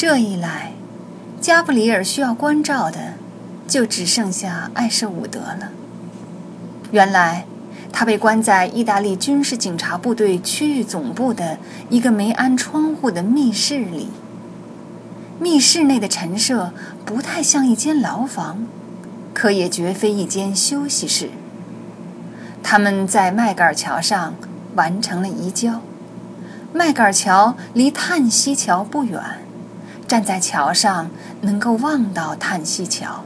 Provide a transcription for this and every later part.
这一来，加布里尔需要关照的就只剩下艾舍伍德了。原来，他被关在意大利军事警察部队区域总部的一个没安窗户的密室里。密室内的陈设不太像一间牢房，可也绝非一间休息室。他们在麦秆桥上完成了移交。麦秆桥离叹息桥不远，站在桥上能够望到叹息桥。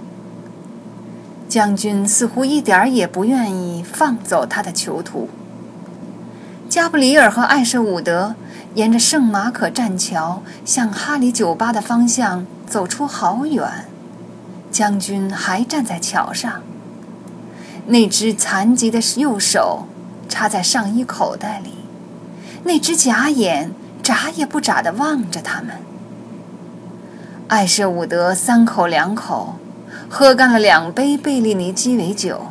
将军似乎一点儿也不愿意放走他的囚徒。加布里尔和艾舍伍德沿着圣马可栈桥向哈里酒吧的方向走出好远，将军还站在桥上。那只残疾的右手插在上衣口袋里，那只假眼眨也不眨地望着他们。艾舍伍德三口两口喝干了两杯贝利尼鸡尾酒，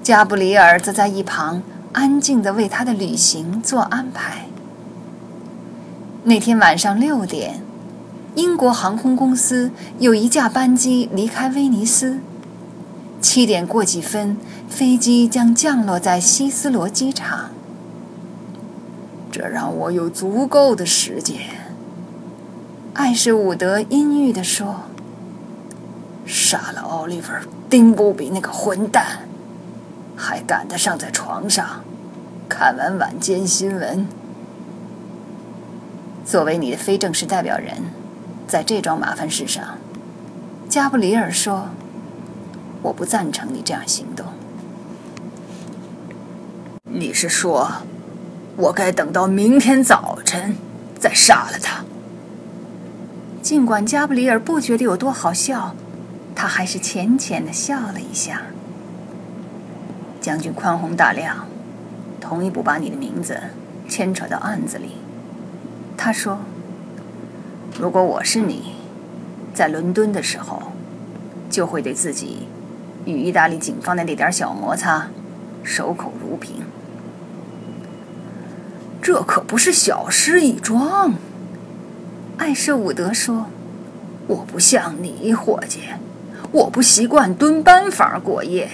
加布里尔则在一旁安静地为他的旅行做安排。那天晚上六点，英国航空公司有一架班机离开威尼斯。七点过几分，飞机将降落在希斯罗机场。这让我有足够的时间。艾什伍德阴郁地说：“杀了奥利弗·丁布比那个混蛋，还赶得上在床上看完晚间新闻。作为你的非正式代表人，在这桩麻烦事上，加布里尔说。”我不赞成你这样行动。你是说，我该等到明天早晨再杀了他？尽管加布里尔不觉得有多好笑，他还是浅浅的笑了一下。将军宽宏大量，同意不把你的名字牵扯到案子里。他说：“如果我是你，在伦敦的时候，就会对自己。”与意大利警方的那点小摩擦，守口如瓶。这可不是小事一桩。艾舍伍德说：“我不像你，伙计，我不习惯蹲班房过夜，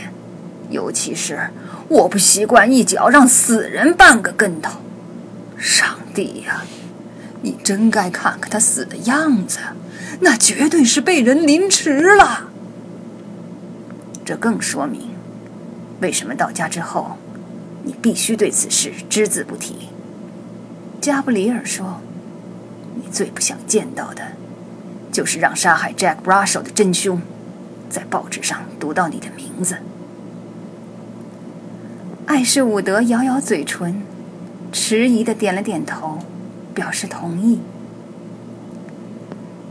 尤其是我不习惯一脚让死人绊个跟头。上帝呀，你真该看看他死的样子，那绝对是被人凌迟了。”这更说明，为什么到家之后，你必须对此事只字不提。加布里尔说：“你最不想见到的，就是让杀害 Jack Russell 的真凶，在报纸上读到你的名字。”艾士伍德咬咬嘴唇，迟疑的点了点头，表示同意。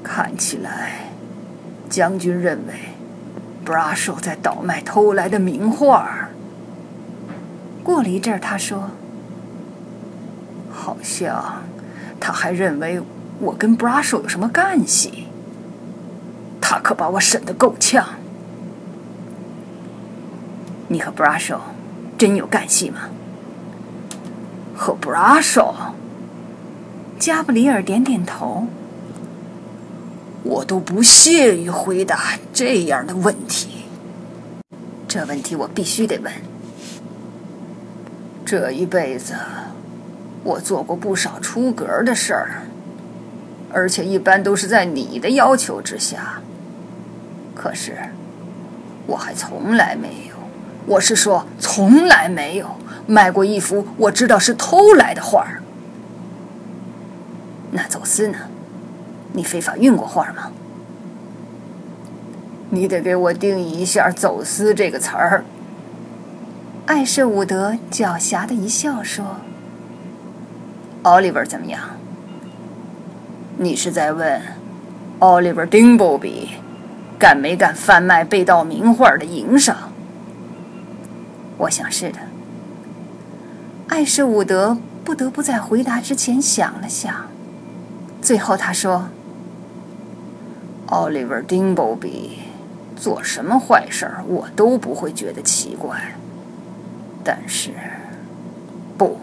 看起来，将军认为。布拉手在倒卖偷来的名画。过了一阵儿，他说：“好像他还认为我跟布拉手有什么干系。他可把我审得够呛。你和布拉手真有干系吗？”和布拉手，加布里尔点点头。我都不屑于回答这样的问题。这问题我必须得问。这一辈子，我做过不少出格的事儿，而且一般都是在你的要求之下。可是，我还从来没有，我是说从来没有卖过一幅我知道是偷来的画儿。那走私呢？你非法运过画吗？你得给我定义一下“走私”这个词儿。艾舍伍德狡黠的一笑说：“奥利弗怎么样？你是在问奥利弗·丁布比干没干贩卖被盗名画的营生？”我想是的。艾舍伍德不得不在回答之前想了想，最后他说。奥利弗·丁布比做什么坏事儿，我都不会觉得奇怪。但是，不，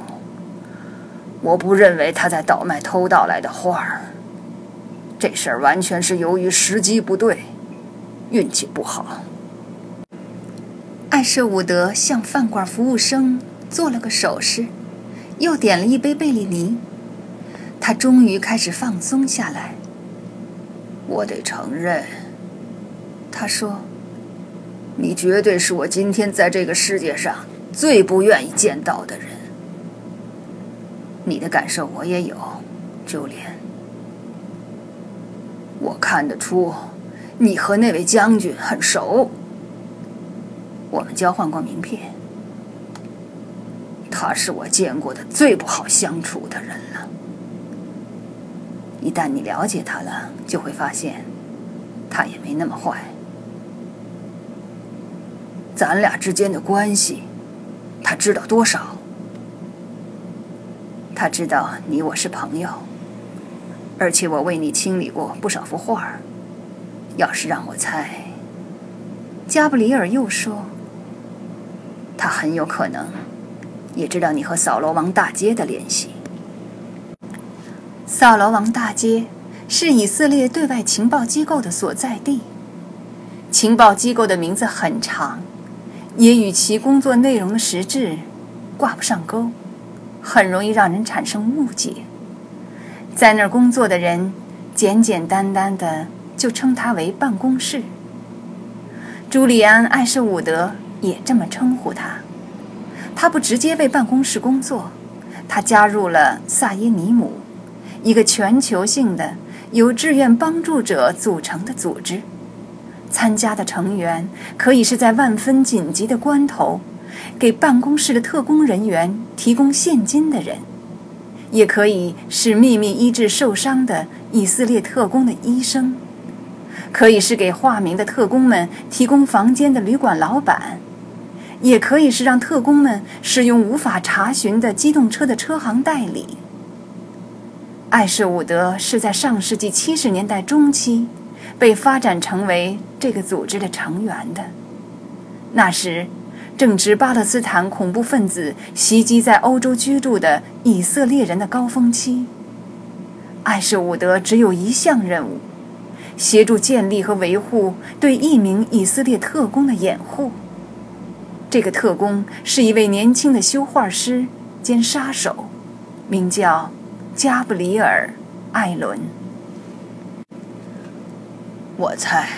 我不认为他在倒卖偷盗来的画儿。这事儿完全是由于时机不对，运气不好。艾舍伍德向饭馆服务生做了个手势，又点了一杯贝利尼。他终于开始放松下来。我得承认，他说：“你绝对是我今天在这个世界上最不愿意见到的人。你的感受我也有，朱莲。我看得出，你和那位将军很熟。我们交换过名片。他是我见过的最不好相处的人了。”一旦你了解他了，就会发现，他也没那么坏。咱俩之间的关系，他知道多少？他知道你我是朋友，而且我为你清理过不少幅画儿。要是让我猜，加布里尔又说，他很有可能也知道你和扫罗王大街的联系。扫罗王大街是以色列对外情报机构的所在地。情报机构的名字很长，也与其工作内容的实质挂不上钩，很容易让人产生误解。在那儿工作的人，简简单单的就称他为办公室。朱利安·艾舍伍德也这么称呼他。他不直接为办公室工作，他加入了萨耶尼姆。一个全球性的由志愿帮助者组成的组织，参加的成员可以是在万分紧急的关头给办公室的特工人员提供现金的人，也可以是秘密医治受伤的以色列特工的医生，可以是给化名的特工们提供房间的旅馆老板，也可以是让特工们使用无法查询的机动车的车行代理。艾舍伍德是在上世纪七十年代中期被发展成为这个组织的成员的。那时正值巴勒斯坦恐怖分子袭击在欧洲居住的以色列人的高峰期。艾舍伍德只有一项任务：协助建立和维护对一名以色列特工的掩护。这个特工是一位年轻的修画师兼杀手，名叫。加布里尔·艾伦，我猜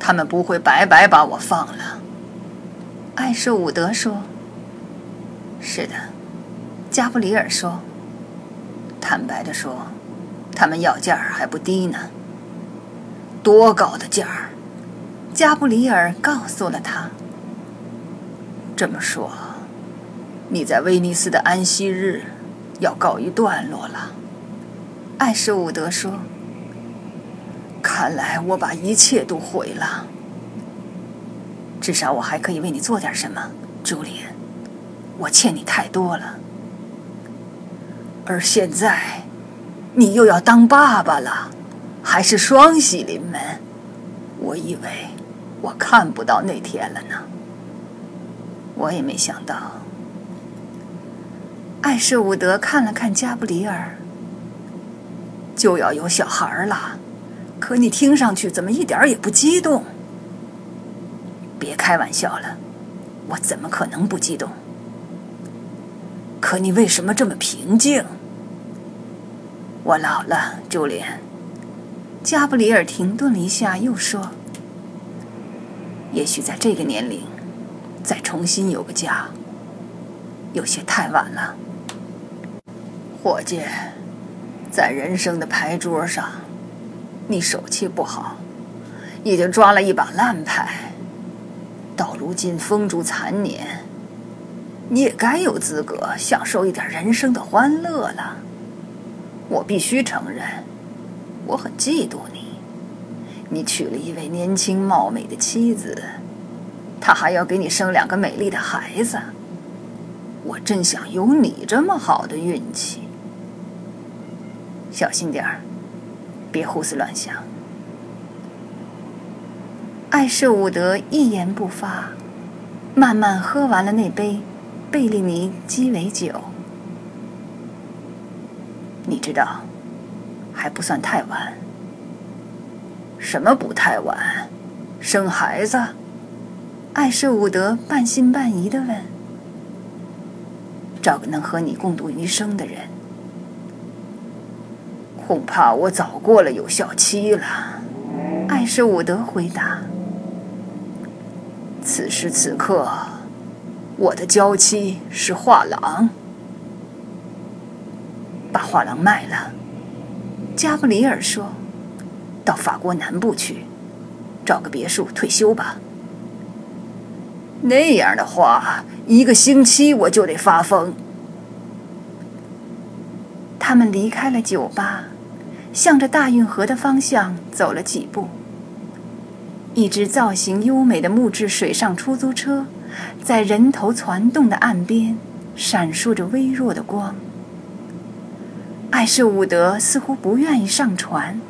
他们不会白白把我放了。艾舍伍德说：“是的。”加布里尔说：“坦白的说，他们要价还不低呢。多高的价儿？”加布里尔告诉了他：“这么说，你在威尼斯的安息日。”要告一段落了，艾舍伍德说：“看来我把一切都毁了。至少我还可以为你做点什么，朱莉。我欠你太多了。而现在，你又要当爸爸了，还是双喜临门。我以为我看不到那天了呢。我也没想到。”艾舍伍德看了看加布里尔，就要有小孩了，可你听上去怎么一点也不激动？别开玩笑了，我怎么可能不激动？可你为什么这么平静？我老了，朱莲。加布里尔停顿了一下，又说：“也许在这个年龄，再重新有个家，有些太晚了。”伙计，在人生的牌桌上，你手气不好，已经抓了一把烂牌。到如今风烛残年，你也该有资格享受一点人生的欢乐了。我必须承认，我很嫉妒你。你娶了一位年轻貌美的妻子，她还要给你生两个美丽的孩子。我真想有你这么好的运气。小心点儿，别胡思乱想。艾舍伍德一言不发，慢慢喝完了那杯贝利尼鸡尾酒。你知道，还不算太晚。什么不太晚？生孩子？艾舍伍德半信半疑地问。找个能和你共度余生的人。恐怕我早过了有效期了。艾舍伍德回答。此时此刻，我的娇妻是画廊。把画廊卖了，加布里尔说：“到法国南部去，找个别墅退休吧。那样的话，一个星期我就得发疯。”他们离开了酒吧，向着大运河的方向走了几步。一只造型优美的木质水上出租车，在人头攒动的岸边，闪烁着微弱的光。艾舍伍德似乎不愿意上船。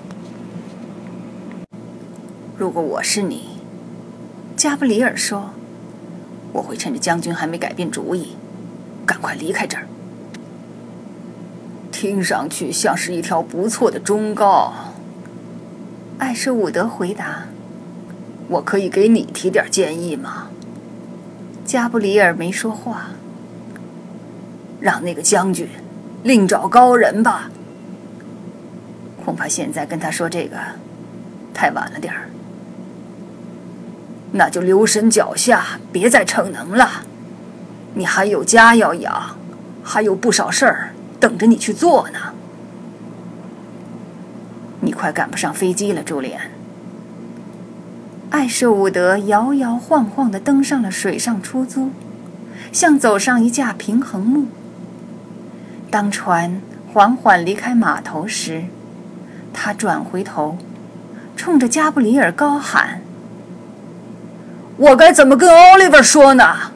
如果我是你，加布里尔说，我会趁着将军还没改变主意，赶快离开这儿。听上去像是一条不错的忠告。艾舍伍德回答：“我可以给你提点建议吗？”加布里尔没说话。让那个将军。另找高人吧。恐怕现在跟他说这个，太晚了点儿。那就留神脚下，别再逞能了。你还有家要养，还有不少事儿等着你去做呢。你快赶不上飞机了，朱莲。艾舍伍德摇摇晃晃的登上了水上出租，像走上一架平衡木。当船缓缓离开码头时，他转回头，冲着加布里尔高喊：“我该怎么跟奥利弗说呢？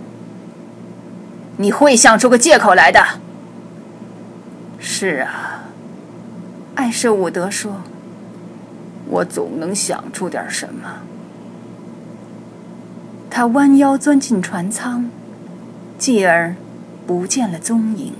你会想出个借口来的。”“是啊。”艾舍伍德说，“我总能想出点什么。”他弯腰钻进船舱，继而不见了踪影。